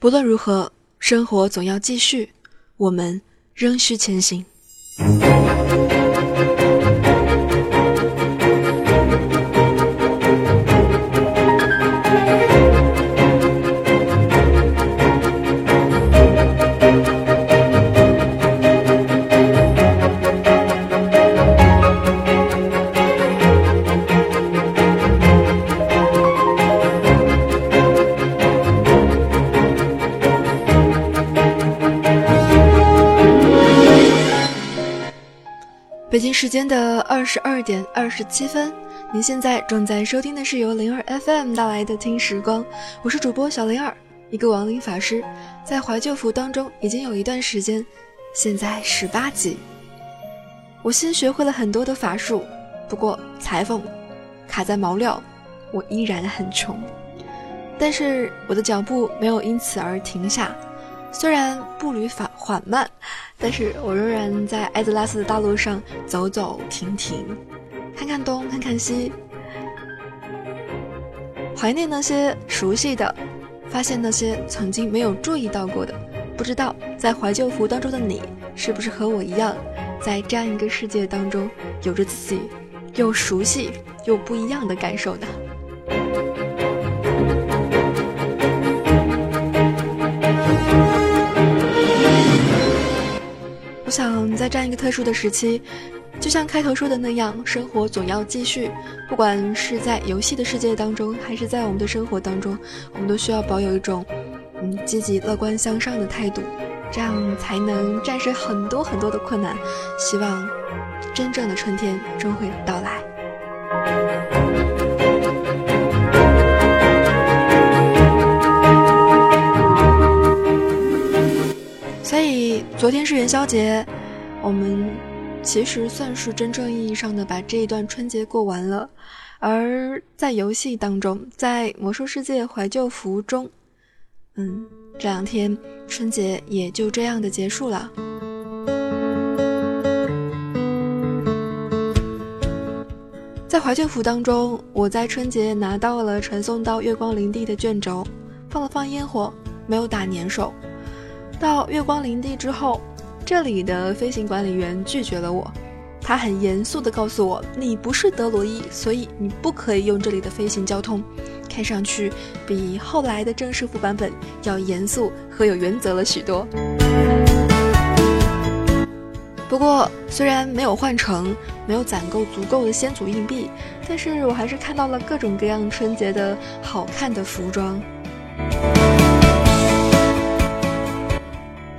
不论如何，生活总要继续，我们仍需前行。时间的二十二点二十七分，您现在正在收听的是由灵儿 FM 带来的听时光，我是主播小灵儿，一个亡灵法师，在怀旧服当中已经有一段时间，现在十八级，我新学会了很多的法术，不过裁缝卡在毛料，我依然很穷，但是我的脚步没有因此而停下。虽然步履缓缓慢，但是我仍然在艾泽拉斯的大路上走走停停，看看东，看看西，怀念那些熟悉的，发现那些曾经没有注意到过的。不知道在怀旧服当中的你，是不是和我一样，在这样一个世界当中，有着自己又熟悉又不一样的感受呢？我想在这样一个特殊的时期，就像开头说的那样，生活总要继续。不管是在游戏的世界当中，还是在我们的生活当中，我们都需要保有一种嗯积极、乐观、向上的态度，这样才能战胜很多很多的困难。希望真正的春天终会到来。昨天是元宵节，我们其实算是真正意义上的把这一段春节过完了。而在游戏当中，在魔兽世界怀旧服中，嗯，这两天春节也就这样的结束了。在怀旧服当中，我在春节拿到了传送到月光林地的卷轴，放了放烟火，没有打年兽。到月光林地之后，这里的飞行管理员拒绝了我。他很严肃地告诉我：“你不是德罗伊，所以你不可以用这里的飞行交通。”看上去比后来的正式服版本要严肃和有原则了许多。不过，虽然没有换成，没有攒够足够的先祖硬币，但是我还是看到了各种各样春节的好看的服装。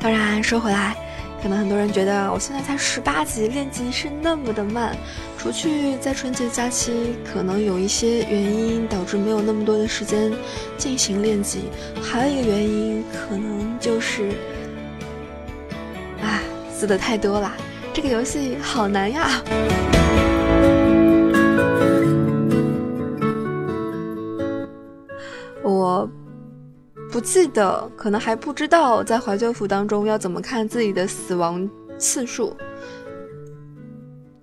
当然，说回来，可能很多人觉得我现在才十八级，练级是那么的慢。除去在春节假期可能有一些原因导致没有那么多的时间进行练级，还有一个原因可能就是，啊，死的太多了，这个游戏好难呀。不记得，可能还不知道在怀旧服当中要怎么看自己的死亡次数，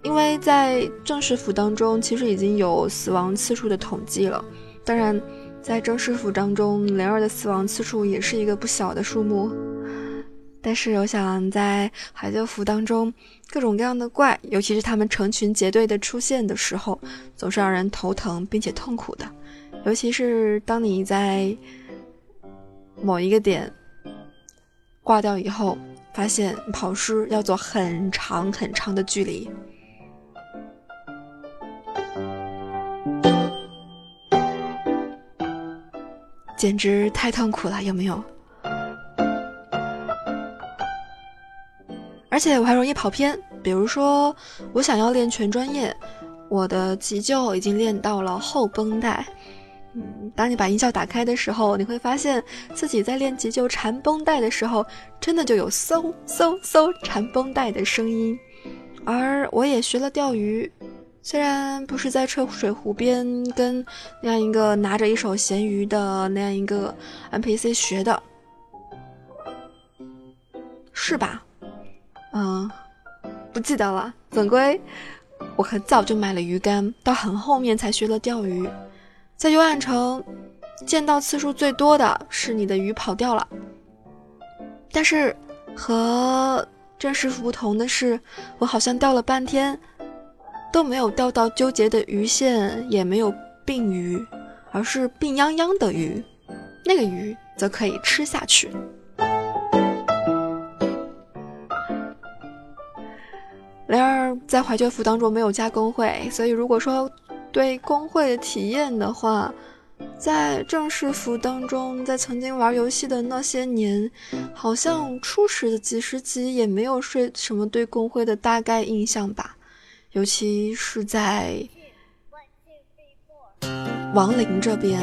因为在正式服当中其实已经有死亡次数的统计了。当然，在正式服当中，灵儿的死亡次数也是一个不小的数目。但是，我想在怀旧服当中，各种各样的怪，尤其是他们成群结队的出现的时候，总是让人头疼并且痛苦的。尤其是当你在。某一个点挂掉以后，发现跑失要走很长很长的距离，简直太痛苦了，有没有？而且我还容易跑偏，比如说我想要练全专业，我的急救已经练到了后绷带。当你把音效打开的时候，你会发现自己在练急救缠绷带的时候，真的就有嗖嗖嗖缠绷带的声音。而我也学了钓鱼，虽然不是在车水湖边跟那样一个拿着一手咸鱼的那样一个 NPC 学的，是吧？嗯，不记得了。总归我很早就买了鱼竿，到很后面才学了钓鱼。在幽暗城，见到次数最多的是你的鱼跑掉了，但是和正式不同的是，我好像钓了半天都没有钓到纠结的鱼线，也没有病鱼，而是病殃殃的鱼，那个鱼则可以吃下去。灵儿在怀旧服当中没有加工会，所以如果说对工会的体验的话，在正式服当中，在曾经玩游戏的那些年，好像初始的几十级也没有睡什么对工会的大概印象吧，尤其是在亡灵这边，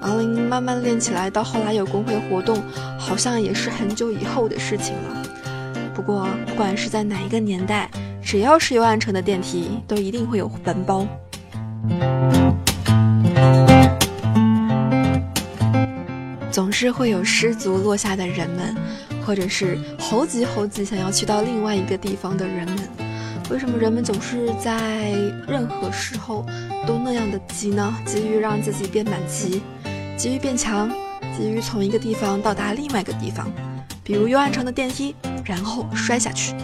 亡灵慢慢练起来，到后来有工会活动，好像也是很久以后的事情了。不过，不管是在哪一个年代，只要是有暗城的电梯，都一定会有文包。总是会有失足落下的人们，或者是猴急猴急想要去到另外一个地方的人们。为什么人们总是在任何时候都那样的急呢？急于让自己变满级，急于变强，急于从一个地方到达另外一个地方，比如幽暗城的电梯。然后摔下去。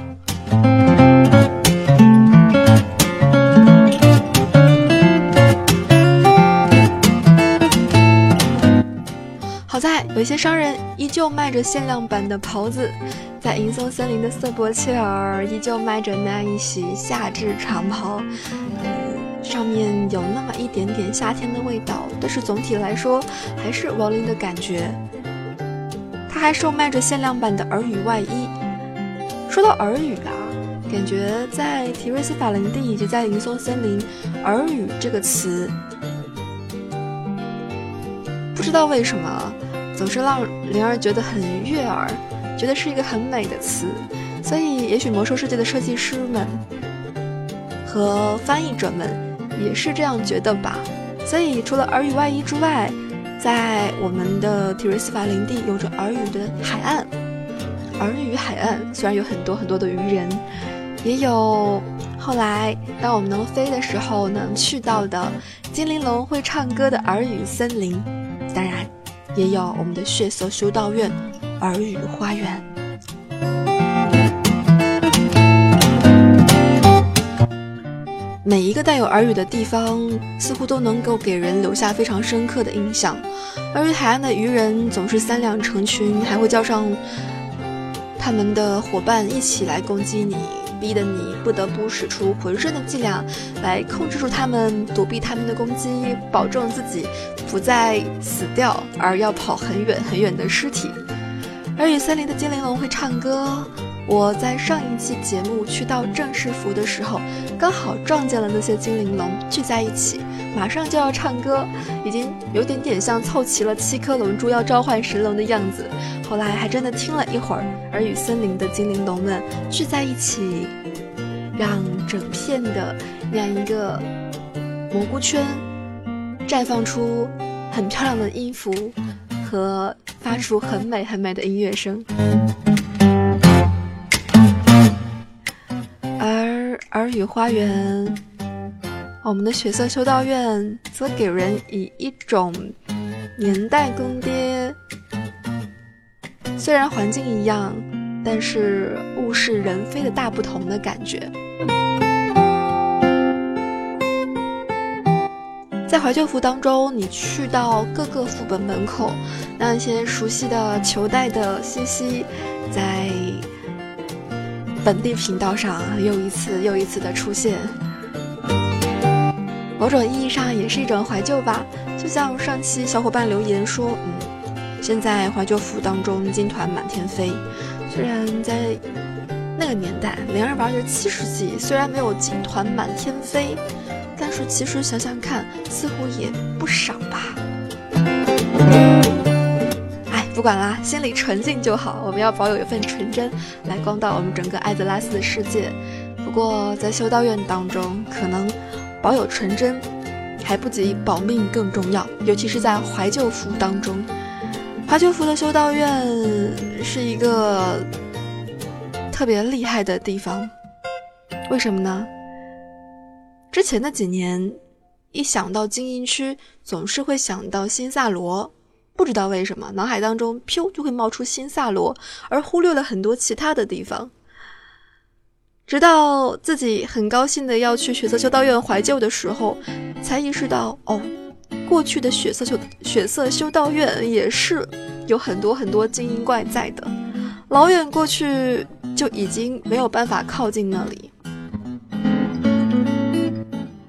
有些商人依旧卖着限量版的袍子，在银松森林的瑟伯切尔依旧卖着那一袭夏至长袍，上面有那么一点点夏天的味道，但是总体来说还是亡灵的感觉。他还售卖着限量版的耳语外衣。说到耳语啊，感觉在提瑞斯法林地以及在银松森林，耳语这个词，不知道为什么总是让灵儿觉得很悦耳，觉得是一个很美的词。所以，也许魔兽世界的设计师们和翻译者们也是这样觉得吧。所以，除了耳语外衣之外，在我们的提瑞斯法林地有着耳语的海岸。耳语海岸虽然有很多很多的鱼人，也有后来当我们能飞的时候能去到的精灵龙会唱歌的耳语森林，也有我们的血色修道院耳语花园。每一个带有耳语的地方，似乎都能够给人留下非常深刻的印象。耳语海岸的渔人总是三两成群，还会叫上。他们的伙伴一起来攻击你，逼得你不得不使出浑身的伎俩来控制住他们，躲避他们的攻击，保证自己不再死掉，而要跑很远很远的尸体。而与森林的精灵龙会唱歌。我在上一期节目去到正式服的时候，刚好撞见了那些精灵龙聚在一起，马上就要唱歌，已经有点点像凑齐了七颗龙珠要召唤神龙的样子。后来还真的听了一会儿，而与森林的精灵龙们聚在一起，让整片的那样一个蘑菇圈绽放出很漂亮的音符和发出很美很美的音乐声。而耳语花园，我们的血色修道院则给人以一种年代更迭，虽然环境一样，但是物是人非的大不同的感觉。在怀旧服当中，你去到各个副本门口，那些熟悉的球带的信息，在。本地频道上又一次又一次的出现，某种意义上也是一种怀旧吧。就像上期小伙伴留言说，嗯，现在怀旧服当中金团满天飞。虽然在那个年代，零二玩着七十级，虽然没有金团满天飞，但是其实想想，似乎也不少吧。哎不管啦，心里纯净就好。我们要保有一份纯真，来光到我们整个艾泽拉斯的世界。不过在修道院当中，可能保有纯真还不及保命更重要。尤其是在怀旧服当中，怀旧服的修道院是一个特别厉害的地方。为什么呢？之前的几年，一想到精英区，总是会想到新萨罗。不知道为什么，脑海当中噗就会冒出新萨罗，而忽略了很多其他的地方。直到自己很高兴的要去血色修道院怀旧的时候，才意识到哦，过去的血色修血色修道院也是有很多很多精英怪在的，老远过去就已经没有办法靠近那里。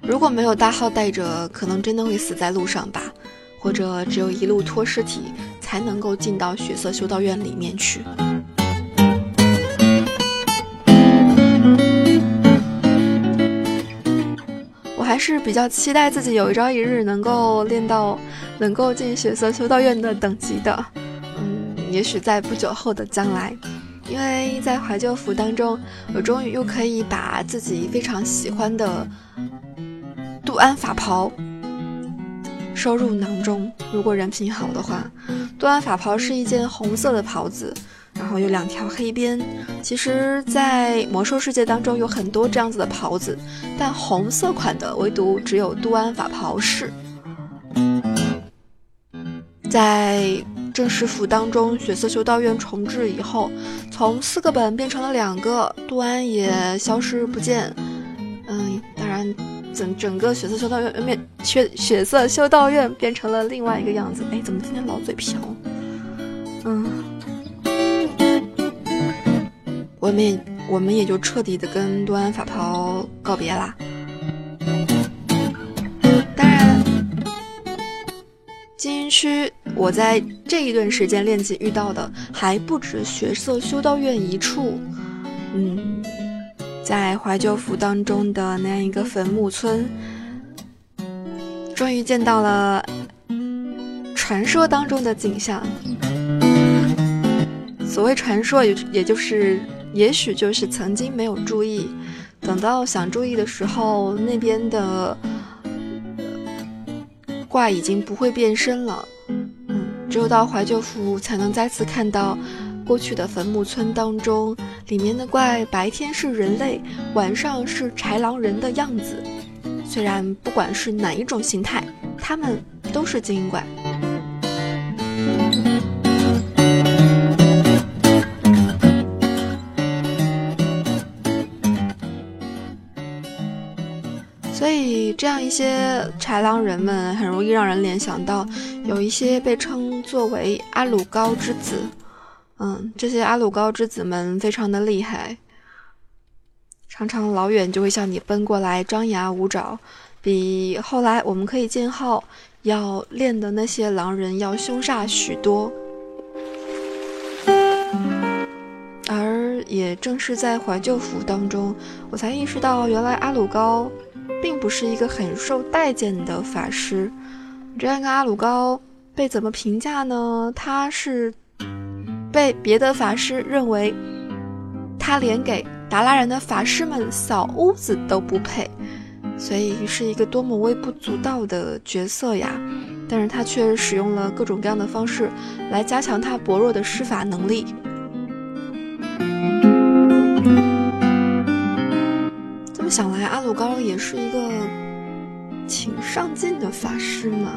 如果没有大号带着，可能真的会死在路上吧。或者只有一路拖尸体才能够进到血色修道院里面去。我还是比较期待自己有一朝一日能够练到能够进血色修道院的等级的。嗯，也许在不久后的将来，因为在怀旧服当中，我终于又可以把自己非常喜欢的杜安法袍。收入囊中。如果人品好的话，杜安法袍是一件红色的袍子，然后有两条黑边。其实，在魔兽世界当中有很多这样子的袍子，但红色款的唯独只有杜安法袍是。在正式服当中，血色修道院重置以后，从四个本变成了两个，杜安也消失不见。嗯，当然。整整个血色修道院变血血色修道院变成了另外一个样子。哎，怎么今天老嘴瓢？嗯，我们也我们也就彻底的跟多安法袍告别啦。当然，精英区我在这一段时间练级遇到的还不止血色修道院一处。嗯。在怀旧服当中的那样一个坟墓村，终于见到了传说当中的景象。所谓传说，也也就是，也许就是曾经没有注意，等到想注意的时候，那边的怪已经不会变身了。嗯，只有到怀旧服才能再次看到。过去的坟墓村当中，里面的怪白天是人类，晚上是豺狼人的样子。虽然不管是哪一种形态，他们都是精英怪。所以，这样一些豺狼人们很容易让人联想到，有一些被称作为阿鲁高之子。嗯，这些阿鲁高之子们非常的厉害，常常老远就会向你奔过来，张牙舞爪，比后来我们可以建号要练的那些狼人要凶煞许多。而也正是在怀旧服当中，我才意识到，原来阿鲁高并不是一个很受待见的法师。这样一个阿鲁高被怎么评价呢？他是。被别的法师认为，他连给达拉人的法师们扫屋子都不配，所以是一个多么微不足道的角色呀！但是他却使用了各种各样的方式来加强他薄弱的施法能力。这么想来，阿鲁高也是一个挺上进的法师嘛。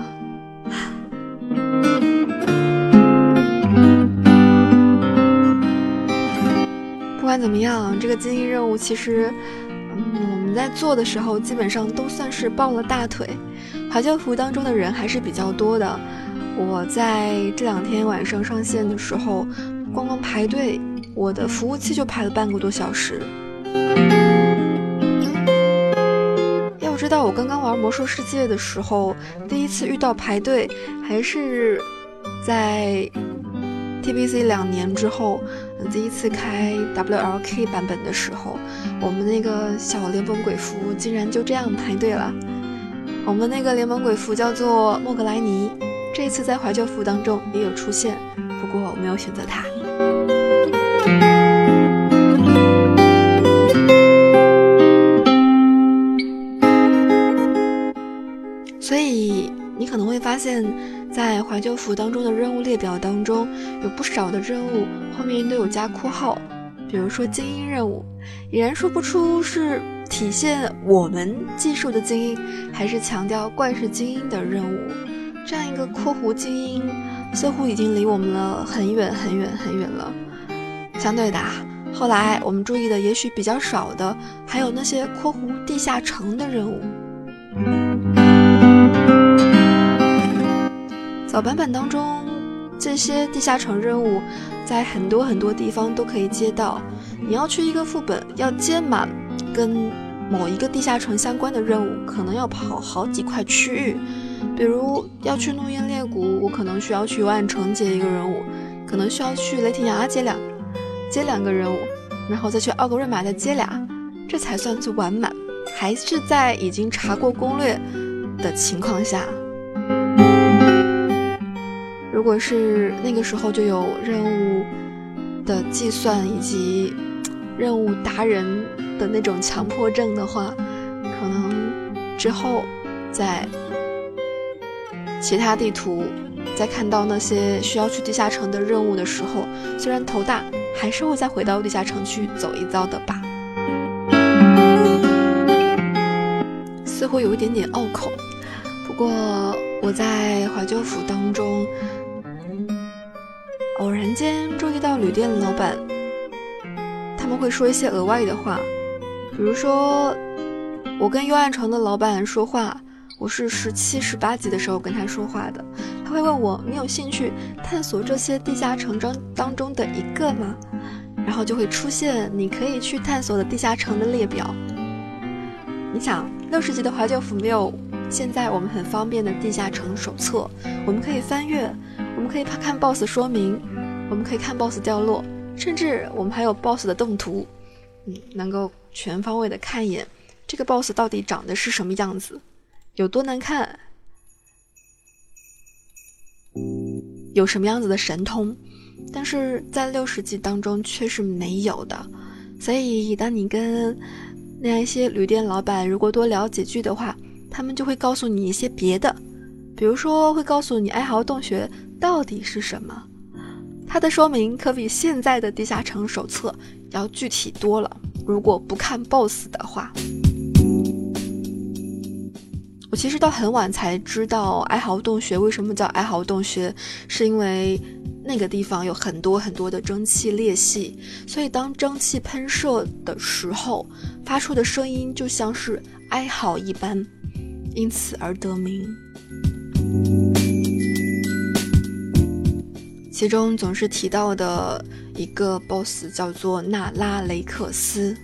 不管怎么样，这个精英任务其实，嗯，我们在做的时候基本上都算是抱了大腿。怀旧服当中的人还是比较多的。我在这两天晚上上线的时候，光光排队，我的服务器就排了半个多小时。要知道，我刚刚玩魔兽世界的时候，第一次遇到排队，还是在。TBC 两年之后，第一次开 WLK 版本的时候，我们那个小联盟鬼服竟然就这样排队了。我们那个联盟鬼服叫做莫格莱尼，这一次在怀旧服当中也有出现，不过我没有选择它。所以你可能会发现。在怀旧服当中的任务列表当中，有不少的任务后面都有加括号，比如说精英任务，已然说不出是体现我们技术的精英，还是强调怪是精英的任务。这样一个括弧精英，似乎已经离我们了很远很远很远了。相对的，后来我们注意的也许比较少的，还有那些括弧地下城的任务。早版本当中，这些地下城任务在很多很多地方都可以接到。你要去一个副本，要接满跟某一个地下城相关的任务，可能要跑好几块区域。比如要去怒焰裂谷，我可能需要去幽暗城接一个任务，可能需要去雷霆崖接两接两个任务，然后再去奥格瑞玛再接俩，这才算是完满。还是在已经查过攻略的情况下。如果是那个时候就有任务的计算以及任务达人的那种强迫症的话，可能之后在其他地图再看到那些需要去地下城的任务的时候，虽然头大，还是会再回到地下城去走一遭的吧。似乎有一点点拗口，不过我在怀旧服当中间注意到旅店的老板他们会说一些额外的话，比如说我跟幽暗城的老板说话，我是十七十八级的时候跟他说话的，他会问我你有兴趣探索这些地下城中当中的一个吗？然后就会出现你可以去探索的地下城的列表。你想，六十级的怀旧服没有现在我们很方便的地下城手册，我们可以翻阅，我们可以看 BOSS 说明，我们可以看 BOSS 掉落，甚至我们还有 BOSS 的动图，嗯，能够全方位的看一眼这个 BOSS 到底长得是什么样子，有多难看，有什么样子的神通，但是在六十级当中却是没有的，所以当你跟那样一些旅店老板，如果多聊几句的话，他们就会告诉你一些别的，比如说会告诉你哀嚎洞穴到底是什么，它的说明可比现在的地下城手册要具体多了。如果不看 BOSS 的话，我其实到很晚才知道哀嚎洞穴为什么叫哀嚎洞穴，是因为。那个地方有很多很多的蒸汽裂隙，所以当蒸汽喷射的时候，发出的声音就像是哀嚎一般，因此而得名。其中总是提到的一个 BOSS 叫做纳拉雷克斯。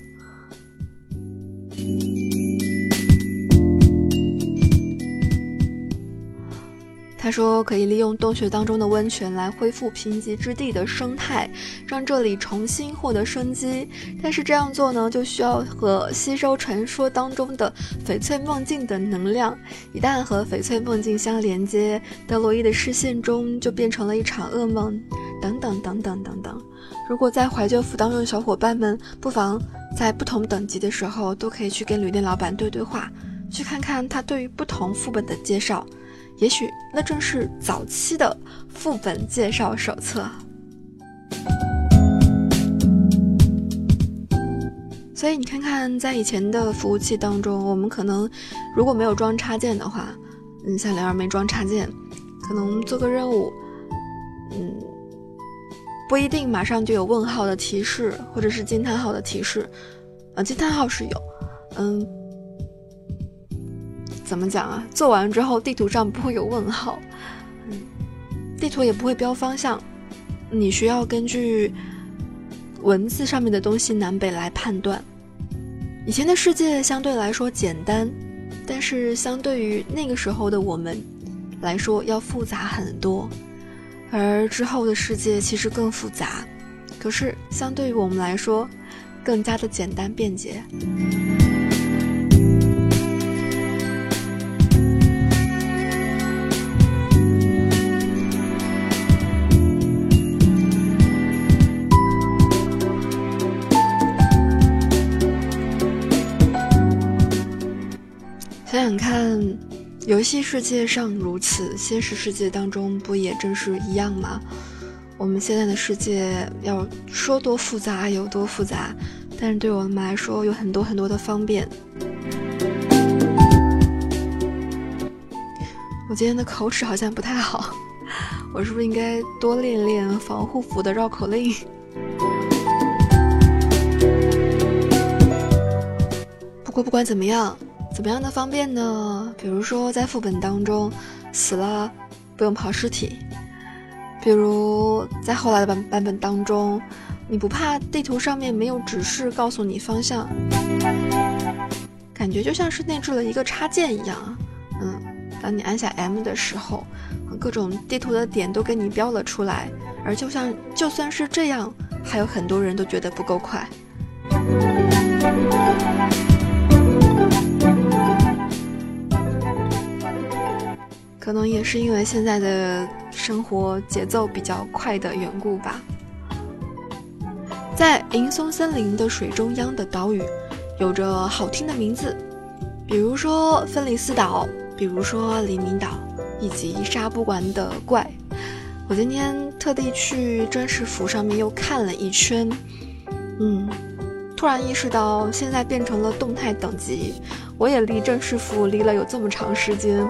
他说可以利用洞穴当中的温泉来恢复贫瘠之地的生态，让这里重新获得生机。但是这样做呢，就需要和吸收传说当中的翡翠梦境的能量。一旦和翡翠梦境相连接，德罗伊的视线中就变成了一场噩梦。等等等等等等。如果在怀旧服当中的小伙伴们，不妨在不同等级的时候，都可以去跟旅店老板对对话，去看看他对于不同副本的介绍。也许那正是早期的副本介绍手册。所以你看看，在以前的服务器当中，我们可能如果没有装插件的话，嗯，像灵儿没装插件，可能做个任务，嗯，不一定马上就有问号的提示，或者是惊叹号的提示，啊，惊叹号是有，嗯。怎么讲啊？做完之后，地图上不会有问号，嗯，地图也不会标方向，你需要根据文字上面的东西南北来判断。以前的世界相对来说简单，但是相对于那个时候的我们来说要复杂很多，而之后的世界其实更复杂，可是相对于我们来说，更加的简单便捷。游戏世界上如此，现实世界当中不也正是一样吗？我们现在的世界要说多复杂有多复杂，但是对我们来说有很多很多的方便。我今天的口齿好像不太好，我是不是应该多练练防护服的绕口令？不过不管怎么样，怎么样的方便呢？比如说在副本当中死了不用刨尸体，比如在后来的版版本当中，你不怕地图上面没有指示告诉你方向，感觉就像是内置了一个插件一样。嗯，当你按下 M 的时候。各种地图的点都给你标了出来，而就像就算是这样，还有很多人都觉得不够快。可能也是因为现在的生活节奏比较快的缘故吧。在银松森林的水中央的岛屿，有着好听的名字，比如说芬里斯岛，比如说黎明岛。以及杀不完的怪，我今天特地去钻石府上面又看了一圈，嗯，突然意识到现在变成了动态等级，我也离正式府离了有这么长时间，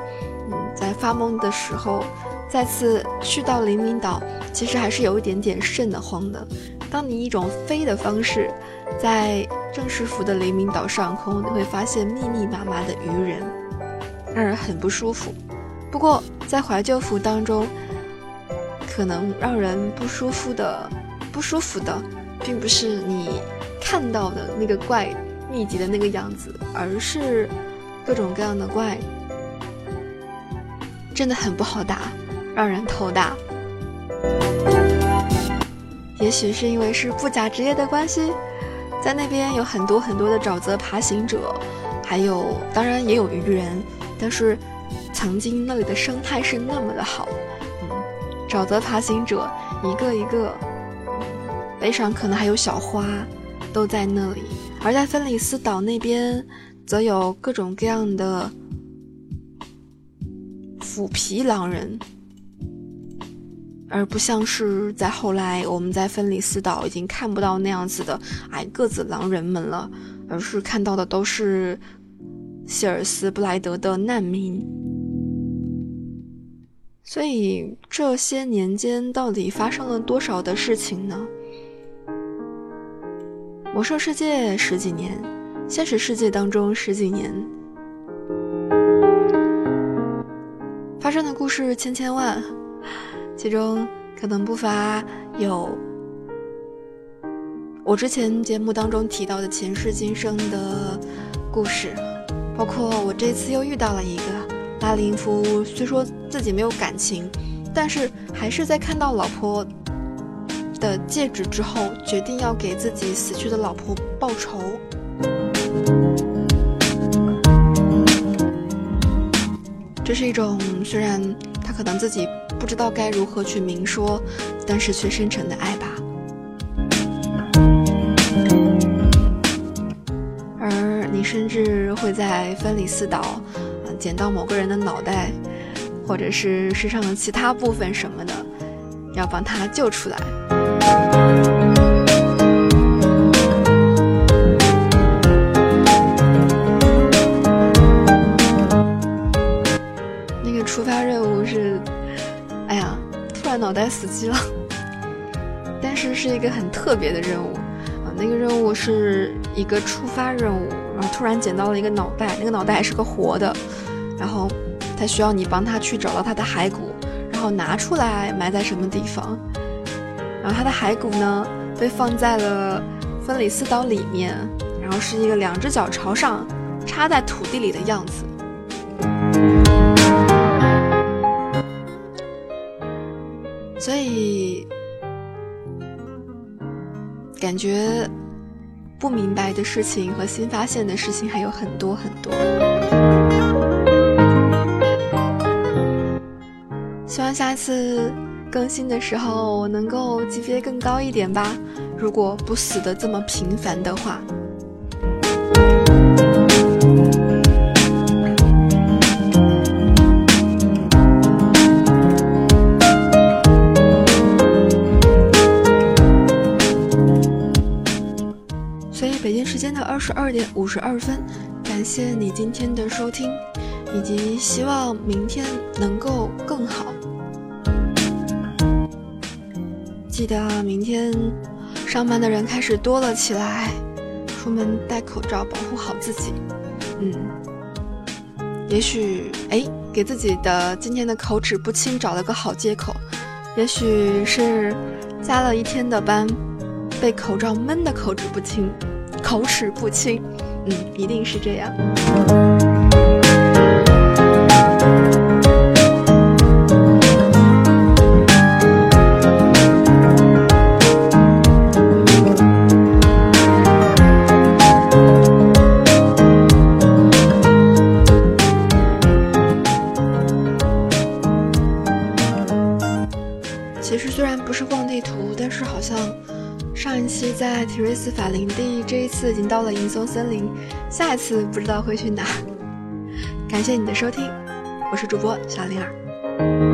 发懵的时候再次去到黎明岛，其实还是有一点点瘆得慌的。当你一种飞的方式在正式服的黎明岛上空，你会发现密密麻麻的鱼人，让人很不舒服。不过，在怀旧服当中，可能让人不舒服的、不舒服的，并不是你看到的那个怪密集的那个样子，而是各种各样的怪，真的很不好打，让人头大。也许是因为是布甲职业的关系，在那边有很多很多的沼泽爬行者，还有当然也有鱼人，但是。曾经那里的生态是那么的好，沼泽爬行者一个一个，背上可能还有小花，都在那里。而在芬里斯岛那边，则有各种各样的虎皮狼人，而不像是在后来我们在芬里斯岛已经看不到那样子的矮个子狼人们了，而是看到的都是希尔斯布莱德的难民。所以这些年间到底发生了多少的事情呢？魔兽世界十几年，现实世界当中十几年，发生的故事千千万，其中可能不乏有我之前节目当中提到的前世今生的故事，包括我这次又遇到了一个。拉林夫虽说自己没有感情，但是还是在看到老婆的戒指之后，决定要给自己死去的老婆报仇。这是一种虽然他可能自己不知道该如何去明说，但是却深沉的爱吧。而你甚至会在分离四岛。捡到某个人的脑袋，或者是身上的其他部分什么的，要帮他救出来。脑袋死机了，但是是一个很特别的任务啊。那个任务是一个出发任务，然后突然捡到了一个脑袋，那个脑袋还是个活的。然后，他需要你帮他去找到他的骸骨，然后拿出来埋在什么地方。然后他的骸骨呢，被放在了芬里斯岛里面，然后是一个两只脚朝上插在土地里的样子。所以，感觉不明白的事情和新发现的事情还有很多很多。希望下次更新的时候我能够级别更高一点吧。如果不死的这么频繁的话，十二点五十二分，感谢你今天的收听，以及希望明天能够更好。记得明天上班的人开始多了起来，出门戴口罩，保护好自己。嗯，也许哎，给自己的今天的口齿不清找了个好借口，也许是加了一天的班，被口罩闷的口齿不清，口齿不清。嗯，一定是这样。到了银松森林，下一次不知道会去哪。感谢你的收听，我是主播小灵儿。